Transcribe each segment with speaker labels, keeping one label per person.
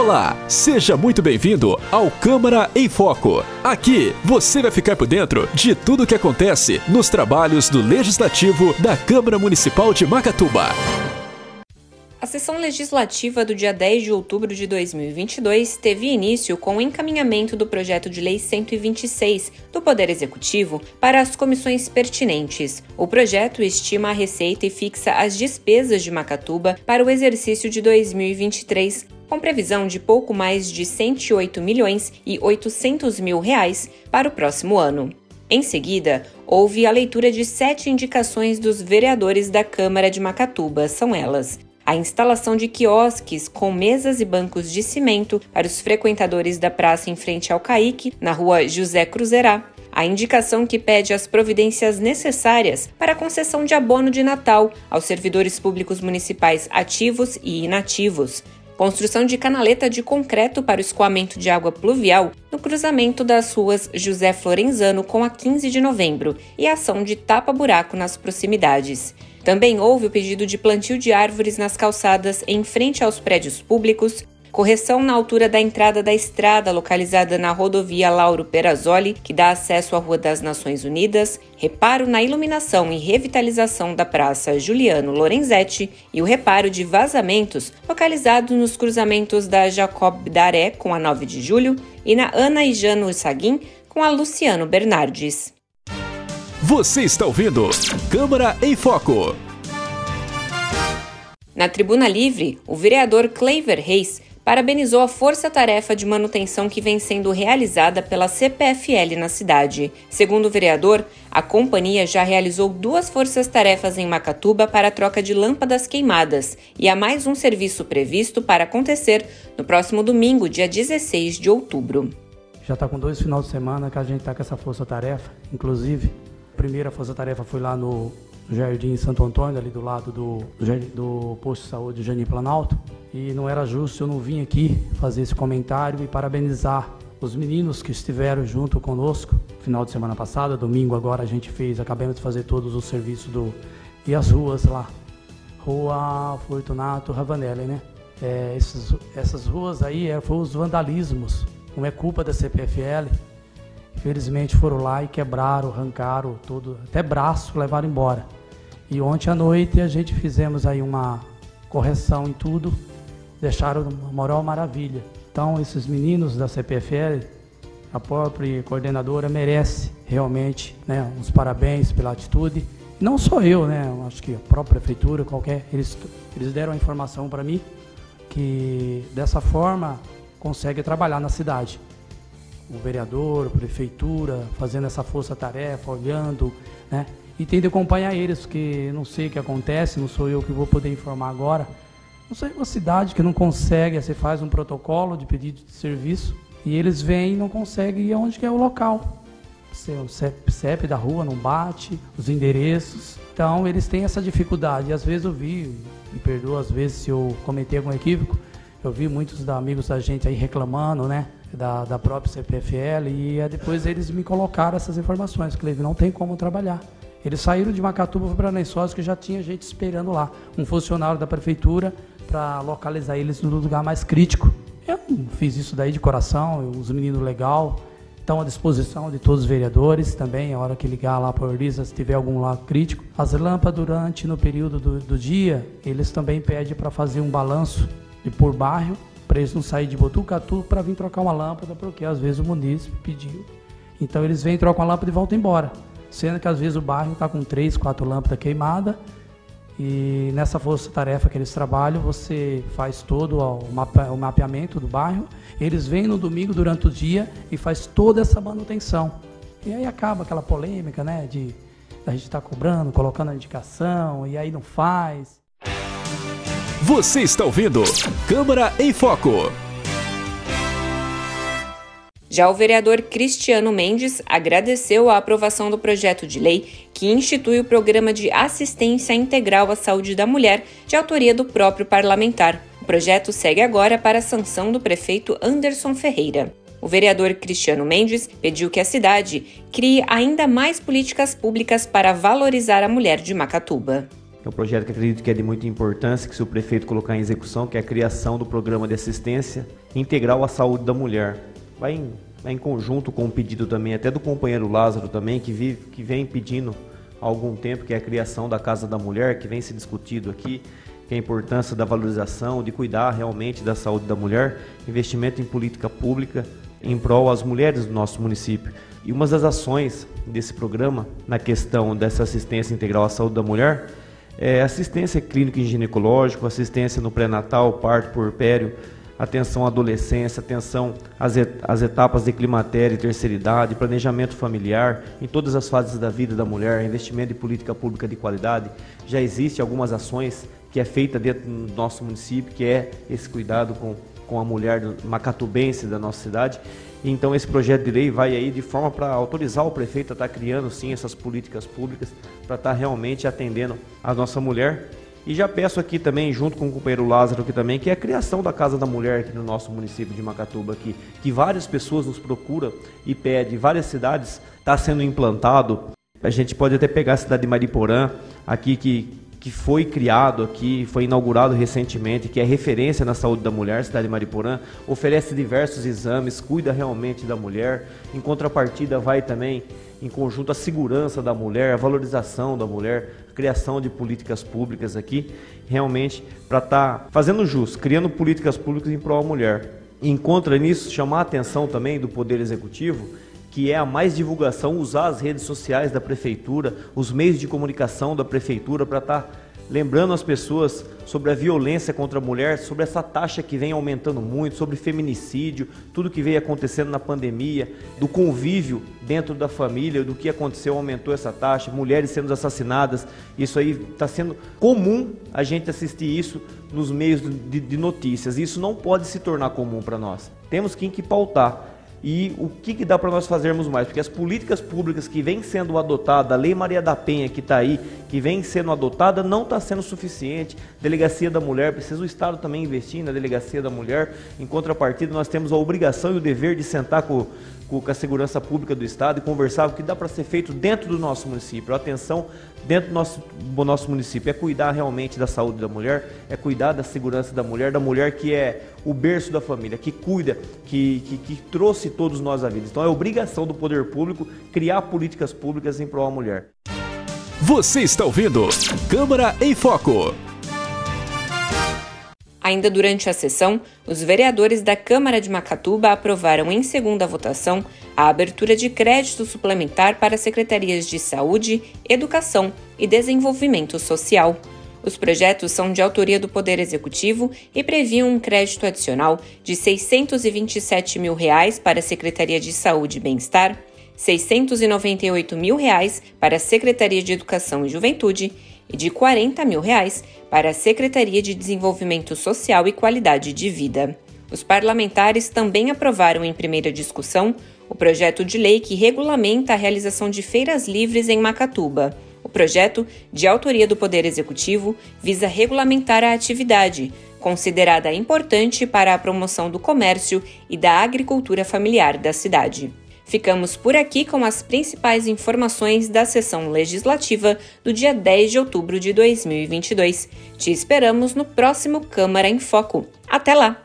Speaker 1: Olá, seja muito bem-vindo ao Câmara em Foco. Aqui você vai ficar por dentro de tudo o que acontece nos trabalhos do Legislativo da Câmara Municipal de Macatuba.
Speaker 2: A sessão legislativa do dia 10 de outubro de 2022 teve início com o encaminhamento do projeto de lei 126 do Poder Executivo para as comissões pertinentes. O projeto estima a receita e fixa as despesas de Macatuba para o exercício de 2023, com previsão de pouco mais de 108 milhões e 800 mil reais para o próximo ano. Em seguida, houve a leitura de sete indicações dos vereadores da Câmara de Macatuba. São elas: a instalação de quiosques com mesas e bancos de cimento para os frequentadores da praça em frente ao Caique, na rua José Cruzerá, a indicação que pede as providências necessárias para a concessão de abono de Natal aos servidores públicos municipais ativos e inativos, construção de canaleta de concreto para o escoamento de água pluvial no cruzamento das ruas José Florenzano com a 15 de novembro e ação de tapa-buraco nas proximidades. Também houve o pedido de plantio de árvores nas calçadas em frente aos prédios públicos, correção na altura da entrada da estrada localizada na rodovia Lauro Perazzoli, que dá acesso à Rua das Nações Unidas, reparo na iluminação e revitalização da Praça Juliano Lorenzetti e o reparo de vazamentos localizados nos cruzamentos da Jacob Daré com a 9 de julho e na Ana e Jano Saguin com a Luciano Bernardes.
Speaker 1: Você está ouvindo Câmara em Foco.
Speaker 2: Na Tribuna Livre, o vereador Cleiver Reis parabenizou a força-tarefa de manutenção que vem sendo realizada pela CPFL na cidade. Segundo o vereador, a companhia já realizou duas forças-tarefas em Macatuba para a troca de lâmpadas queimadas e há mais um serviço previsto para acontecer no próximo domingo, dia 16 de outubro.
Speaker 3: Já está com dois finais de semana que a gente está com essa força-tarefa, inclusive primeira força-tarefa foi lá no Jardim Santo Antônio, ali do lado do, do posto de saúde Janim Planalto. E não era justo eu não vim aqui fazer esse comentário e parabenizar os meninos que estiveram junto conosco. Final de semana passada, domingo agora a gente fez, acabamos de fazer todos os serviços do e as ruas lá. Rua Fortunato Ravanelli, né? É, esses, essas ruas aí é, foram os vandalismos. Não é culpa da CPFL, Infelizmente foram lá e quebraram, arrancaram tudo, até braço levaram embora. E ontem à noite a gente fizemos aí uma correção em tudo, deixaram uma moral maravilha. Então esses meninos da CPFL, a própria coordenadora merece realmente né, uns parabéns pela atitude. Não só eu, né? Acho que a própria prefeitura, qualquer, eles, eles deram a informação para mim que dessa forma consegue trabalhar na cidade o vereador, a prefeitura, fazendo essa força-tarefa, olhando, né? E tem de acompanhar eles, porque não sei o que acontece, não sou eu que vou poder informar agora. Não sei uma cidade que não consegue, você faz um protocolo de pedido de serviço e eles vêm e não conseguem ir aonde que é o local. O CEP, da rua não bate, os endereços. Então eles têm essa dificuldade. E às vezes eu vi, me perdoa às vezes se eu cometei algum equívoco, eu vi muitos amigos da gente aí reclamando, né? Da, da própria CPFL e depois eles me colocaram essas informações, que não tem como trabalhar. Eles saíram de Macatuba para Lençóis, que já tinha gente esperando lá, um funcionário da prefeitura para localizar eles no lugar mais crítico. Eu fiz isso daí de coração, os meninos legal, estão à disposição de todos os vereadores também, a hora que ligar lá para a Orisa, se tiver algum lá crítico. As lâmpadas durante, no período do, do dia, eles também pedem para fazer um balanço de por bairro para eles não saírem de Botucatu para vir trocar uma lâmpada, porque às vezes o munícipe pediu. Então eles vêm, trocam a lâmpada e voltam embora. Sendo que às vezes o bairro está com três, quatro lâmpadas queimadas. E nessa força-tarefa que eles trabalham, você faz todo o, o mapeamento do bairro. Eles vêm no domingo durante o dia e faz toda essa manutenção. E aí acaba aquela polêmica, né? De a gente estar tá cobrando, colocando a indicação, e aí não faz.
Speaker 1: Você está ouvindo Câmara em Foco.
Speaker 2: Já o vereador Cristiano Mendes agradeceu a aprovação do projeto de lei que institui o Programa de Assistência Integral à Saúde da Mulher, de autoria do próprio parlamentar. O projeto segue agora para a sanção do prefeito Anderson Ferreira. O vereador Cristiano Mendes pediu que a cidade crie ainda mais políticas públicas para valorizar a mulher de Macatuba.
Speaker 4: É um projeto que acredito que é de muita importância, que se o prefeito colocar em execução, que é a criação do programa de assistência integral à saúde da mulher. Vai em, vai em conjunto com o pedido também, até do companheiro Lázaro também, que, vive, que vem pedindo há algum tempo, que é a criação da Casa da Mulher, que vem se discutido aqui, que é a importância da valorização, de cuidar realmente da saúde da mulher, investimento em política pública em prol às mulheres do nosso município. E uma das ações desse programa, na questão dessa assistência integral à saúde da mulher, é assistência clínica e ginecológica, assistência no pré-natal, parto, puerpério, atenção à adolescência, atenção às, às etapas de climatério e terceira idade, planejamento familiar, em todas as fases da vida da mulher, investimento em política pública de qualidade. Já existe algumas ações que é feita dentro do nosso município, que é esse cuidado com, com a mulher macatubense da nossa cidade. Então esse projeto de lei vai aí de forma para autorizar o prefeito a estar tá criando sim essas políticas públicas para estar tá realmente atendendo a nossa mulher. E já peço aqui também, junto com o companheiro Lázaro aqui também, que é a criação da Casa da Mulher aqui no nosso município de Macatuba aqui, que várias pessoas nos procuram e pedem, várias cidades está sendo implantado. A gente pode até pegar a cidade de Mariporã, aqui que que foi criado aqui, foi inaugurado recentemente, que é referência na saúde da mulher, cidade de Mariporã, oferece diversos exames, cuida realmente da mulher. Em contrapartida, vai também em conjunto a segurança da mulher, a valorização da mulher, a criação de políticas públicas aqui, realmente para estar tá fazendo jus, criando políticas públicas em prol da mulher. Encontra nisso chamar a atenção também do Poder Executivo que é a mais divulgação, usar as redes sociais da prefeitura, os meios de comunicação da prefeitura para estar tá lembrando as pessoas sobre a violência contra a mulher, sobre essa taxa que vem aumentando muito, sobre feminicídio, tudo que veio acontecendo na pandemia, do convívio dentro da família, do que aconteceu, aumentou essa taxa, mulheres sendo assassinadas. Isso aí está sendo comum a gente assistir isso nos meios de, de notícias. Isso não pode se tornar comum para nós. Temos que, que pautar e o que, que dá para nós fazermos mais? Porque as políticas públicas que vêm sendo adotadas, a Lei Maria da Penha que está aí, que vem sendo adotada, não está sendo suficiente. Delegacia da Mulher, precisa o Estado também investir na Delegacia da Mulher. Em contrapartida, nós temos a obrigação e o dever de sentar com, com a segurança pública do Estado e conversar o que dá para ser feito dentro do nosso município. A atenção dentro do nosso, do nosso município é cuidar realmente da saúde da mulher, é cuidar da segurança da mulher, da mulher que é o berço da família, que cuida, que, que, que trouxe todos nós à vida. Então é obrigação do poder público criar políticas públicas em prol da mulher.
Speaker 1: Você está ouvindo Câmara em Foco.
Speaker 2: Ainda durante a sessão, os vereadores da Câmara de Macatuba aprovaram em segunda votação a abertura de crédito suplementar para secretarias de Saúde, Educação e Desenvolvimento Social. Os projetos são de autoria do Poder Executivo e previam um crédito adicional de 627 mil reais para a Secretaria de Saúde e Bem-Estar, 698 mil reais para a Secretaria de Educação e Juventude e de 40 mil reais para a Secretaria de Desenvolvimento Social e Qualidade de Vida. Os parlamentares também aprovaram em primeira discussão o projeto de lei que regulamenta a realização de feiras livres em Macatuba. O projeto, de autoria do Poder Executivo, visa regulamentar a atividade, considerada importante para a promoção do comércio e da agricultura familiar da cidade. Ficamos por aqui com as principais informações da sessão legislativa do dia 10 de outubro de 2022. Te esperamos no próximo Câmara em Foco. Até lá!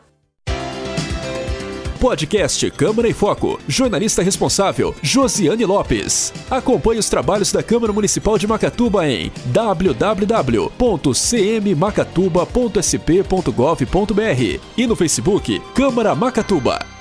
Speaker 1: Podcast Câmara em Foco. Jornalista responsável, Josiane Lopes. Acompanhe os trabalhos da Câmara Municipal de Macatuba em www.cmmacatuba.sp.gov.br e no Facebook Câmara Macatuba.